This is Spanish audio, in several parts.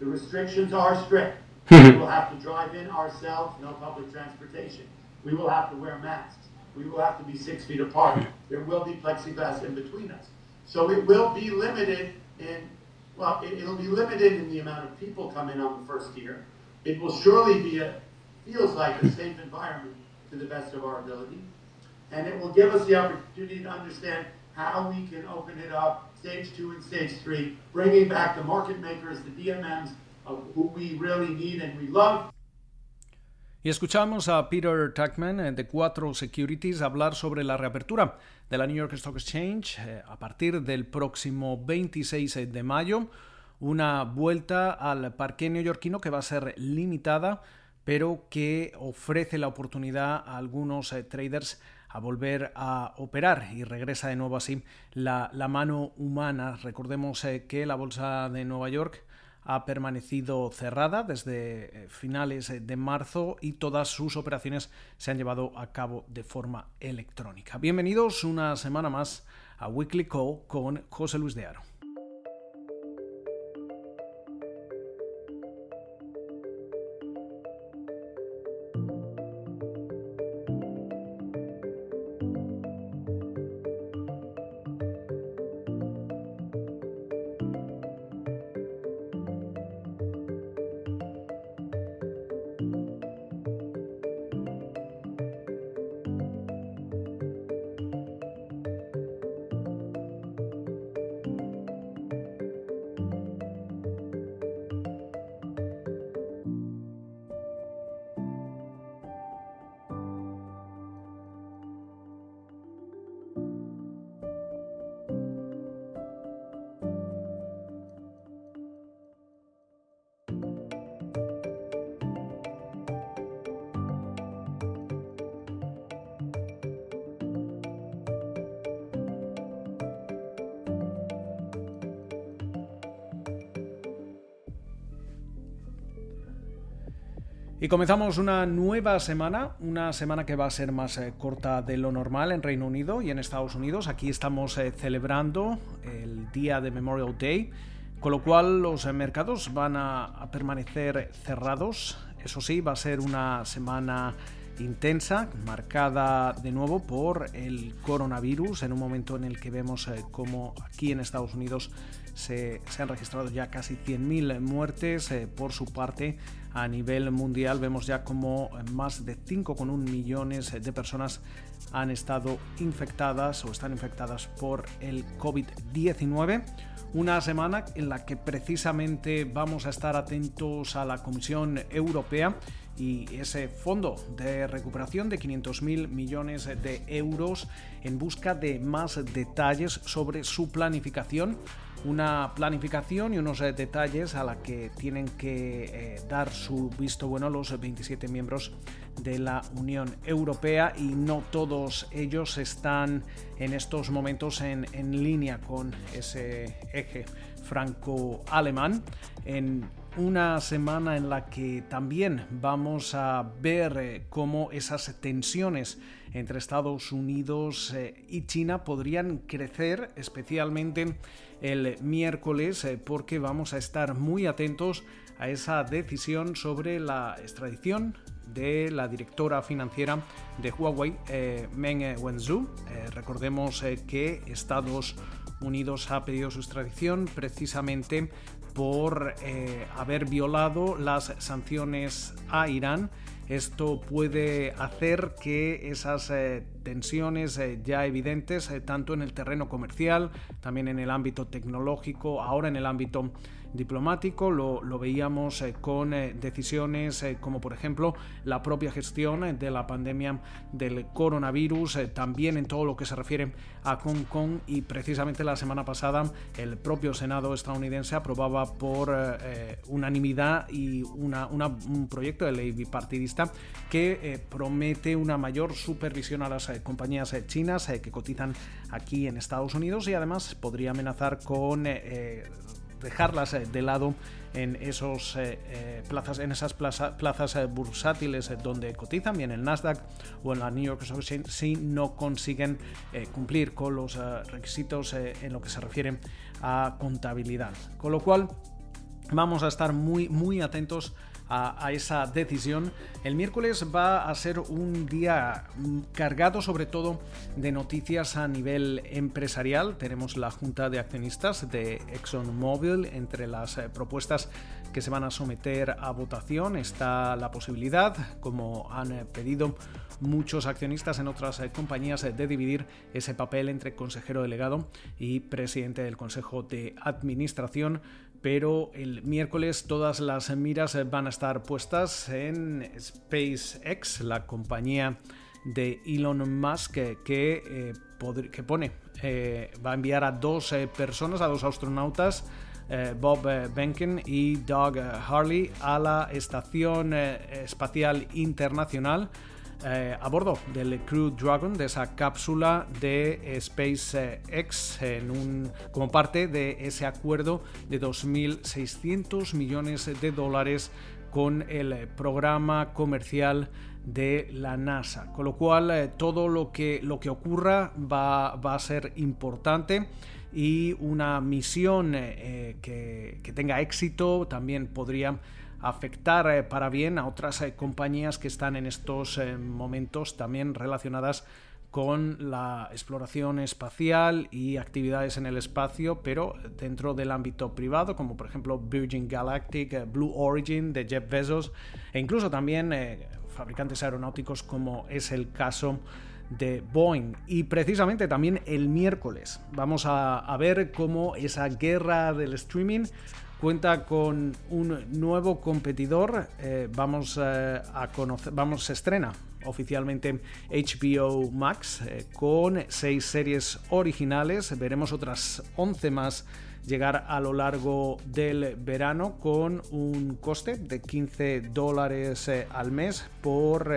The restrictions are strict. we will have to drive in ourselves, no public transportation. We will have to wear masks. We will have to be six feet apart. There will be plexiglass in between us. So it will be limited in, well, it, will be limited in the amount of people coming on the first year. It will surely be a, feels like a safe environment to the best of our ability. And it will give us the opportunity to understand how we can open it up, stage two and stage three, bringing back the market makers, the DMMs, of who we really need and we love. Y escuchamos a Peter Tuckman eh, de Cuatro Securities hablar sobre la reapertura de la New York Stock Exchange eh, a partir del próximo 26 de mayo. Una vuelta al parque neoyorquino que va a ser limitada, pero que ofrece la oportunidad a algunos eh, traders a volver a operar y regresa de nuevo así la, mano humana. Recordemos eh, que la Bolsa de Nueva York ha permanecido cerrada desde eh, finales de marzo y todas sus operaciones se han llevado a cabo de forma electrónica. Bienvenidos una semana más a Weekly Call con José Luis de Aro. Y comenzamos una nueva semana, una semana que va a ser más eh, corta de lo normal en Reino Unido y en Estados Unidos. Aquí estamos eh, celebrando el día de Memorial Day, con lo cual los eh, mercados van a, permanecer cerrados. Eso sí, va a ser una semana intensa, marcada de nuevo por el coronavirus, en un momento en el que vemos como aquí en Estados Unidos se, han registrado ya casi 100.000 muertes. por su parte, a nivel mundial vemos ya como más de 5,1 millones de personas han estado infectadas o están infectadas por el COVID-19. Una semana en la que precisamente vamos a estar atentos a la Comisión Europea y ese fondo de recuperación de 500.000 millones de euros en busca de más detalles sobre su planificación una planificación y unos eh, detalles a la que tienen que eh, dar su visto bueno los 27 miembros de la Unión Europea y no todos ellos están en estos momentos en, en línea con ese eje franco-alemán. En una semana en la que también vamos a ver eh, cómo esas tensiones entre Estados Unidos y China podrían crecer, especialmente el miércoles eh, porque vamos a estar muy atentos a esa decisión sobre la extradición de la directora financiera de Huawei, eh, Meng Wanzhou. Eh, recordemos que Estados Unidos ha pedido su extradición precisamente por haber violado las sanciones a Irán. Esto puede hacer que esas eh, tensiones eh, ya evidentes, eh, tanto en el terreno comercial, también en el ámbito tecnológico, ahora en el ámbito diplomático, lo, veíamos eh, con eh, decisiones eh, como por ejemplo la propia gestión de la pandemia del coronavirus, también en todo lo que se refiere a Hong Kong. Y precisamente la semana pasada el propio Senado estadounidense aprobaba por unanimidad y un proyecto de ley bipartidista que promete una mayor supervisión a las compañías chinas que cotizan aquí en Estados Unidos y además podría amenazar con dejarlas eh, de lado en, esos, eh, eh, plazas, en esas plazas bursátiles donde cotizan, bien el Nasdaq o en la New York Stock Exchange, si no consiguen cumplir con los requisitos en lo que se refiere a contabilidad. Con lo cual, vamos a estar muy, muy atentos a, esa decisión. El miércoles va a ser un día cargado sobre todo de noticias a nivel empresarial. Tenemos la Junta de Accionistas de ExxonMobil entre las eh, propuestas que se van a someter a votación. Está la posibilidad, como han eh, pedido muchos accionistas en otras eh, compañías, de dividir ese papel entre consejero delegado y presidente del Consejo de Administración pero el miércoles todas las miras van a estar puestas en SpaceX, la compañía de Elon Musk que, eh, que pone, eh, va a enviar a dos eh, personas, a dos astronautas, Bob Behnken y Doug Harley, a la Estación Espacial Internacional eh, a bordo del Crew Dragon, de esa cápsula de SpaceX, en un, como parte de ese acuerdo de 2.600 millones de dólares con el programa comercial de la NASA. Con lo cual, eh, todo lo que, lo que ocurra va, va, a ser importante y una misión eh, que, que tenga éxito también podría afectar eh, para bien a otras eh, compañías que están en estos eh, momentos también relacionadas con la exploración espacial y actividades en el espacio, pero dentro del ámbito privado, como por ejemplo Virgin Galactic, Blue Origin de Jeff Bezos, e incluso también fabricantes aeronáuticos como es el caso de Boeing. Y precisamente también el miércoles vamos a, a ver cómo esa guerra del streaming cuenta con un nuevo competidor. Eh, vamos eh, a conocer, vamos, se estrena oficialmente HBO Max eh, con seis series originales. Veremos otras 11 más llegar a lo largo del verano con un coste de 15 dólares al mes por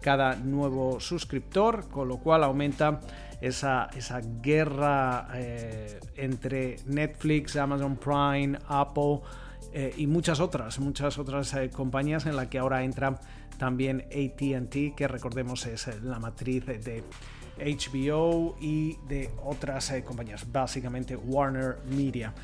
cada nuevo suscriptor, con lo cual aumenta esa, esa guerra eh, entre Netflix, Amazon Prime, Apple eh, y muchas otras, muchas otras eh, compañías en la que ahora entra también ATT, que recordemos es la matriz de HBO y de otras compañías, básicamente Warner Media.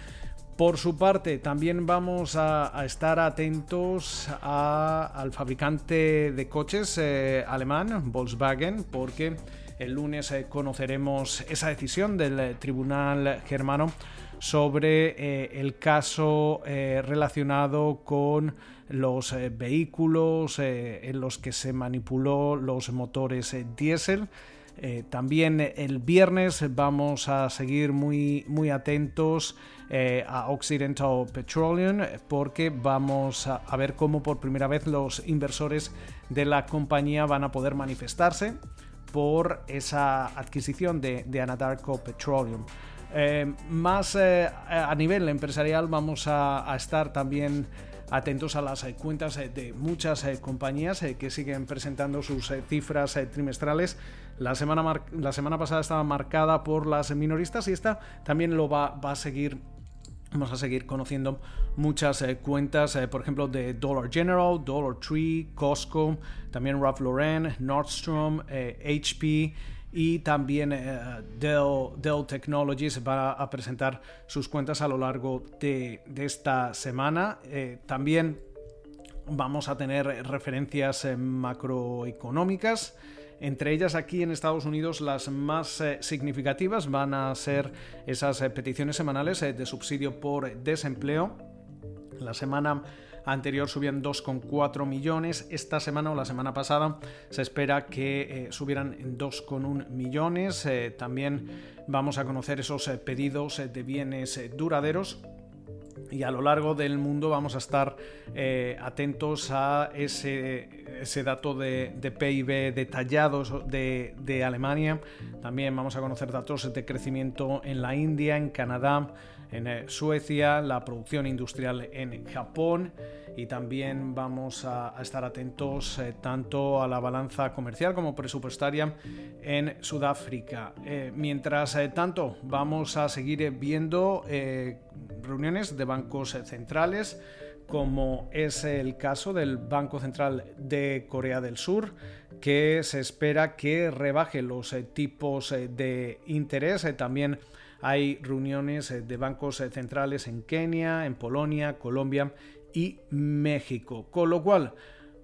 Por su parte, también vamos a, estar atentos al fabricante de coches alemán, Volkswagen, porque el lunes eh, conoceremos esa decisión del eh, Tribunal Germano sobre eh, el caso relacionado con los vehículos en los que se manipuló los motores diésel. También el viernes vamos a seguir muy, muy atentos a Occidental Petroleum porque vamos a, ver cómo por primera vez los inversores de la compañía van a poder manifestarse por esa adquisición de, Anadarko Petroleum. Eh, más eh, a nivel empresarial vamos a, estar también atentos a las cuentas de muchas compañías que siguen presentando sus cifras trimestrales. La semana, la semana pasada estaba marcada por las minoristas y esta también lo va, va a seguir Vamos a seguir conociendo muchas eh, cuentas, eh, por ejemplo, de Dollar General, Dollar Tree, Costco, también Ralph Lauren, Nordstrom, HP eh, y también Dell, Technologies va a presentar sus cuentas a lo largo de, esta semana. también vamos a tener referencias macroeconómicas. Entre ellas aquí en Estados Unidos las más eh, significativas van a ser esas eh, peticiones semanales eh, de subsidio por desempleo. La semana anterior subían 2,4 millones. Esta semana o la semana pasada se espera que subieran en 2,1 millones. también vamos a conocer esos pedidos de bienes duraderos y a lo largo del mundo vamos a estar eh, atentos a ese, dato de, PIB detallados de, de, Alemania. También vamos a conocer datos de crecimiento en la India, en Canadá, en eh, Suecia, la producción industrial en Japón y también vamos a, estar atentos eh, tanto a la balanza comercial como presupuestaria en Sudáfrica. Eh, mientras tanto, vamos a seguir viendo reuniones de bancos centrales como es el caso del Banco Central de Corea del Sur, que se espera que rebaje los tipos de interés. también hay reuniones de bancos centrales en Kenia, en Polonia, Colombia y México. Con lo cual,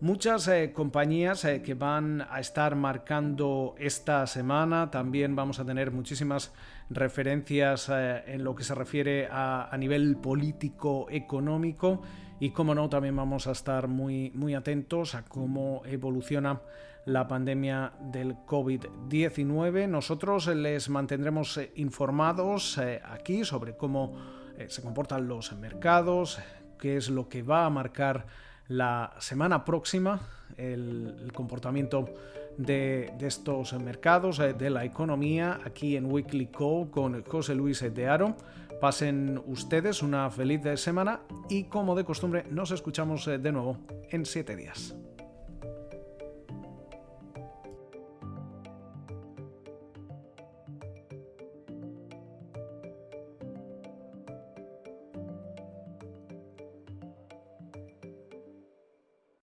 Muchas eh, compañías eh, que van a estar marcando esta semana, también vamos a tener muchísimas referencias eh, en lo que se refiere a, nivel político-económico y como no, también vamos a estar muy, muy atentos a cómo evoluciona la pandemia del COVID-19. Nosotros les mantendremos informados aquí sobre cómo se comportan los mercados, qué es lo que va a marcar la semana próxima el, comportamiento de, estos mercados, eh, de la economía, aquí en Weekly Call con José Luis de Aro. Pasen ustedes una feliz semana y como de costumbre nos escuchamos eh, de nuevo en siete días.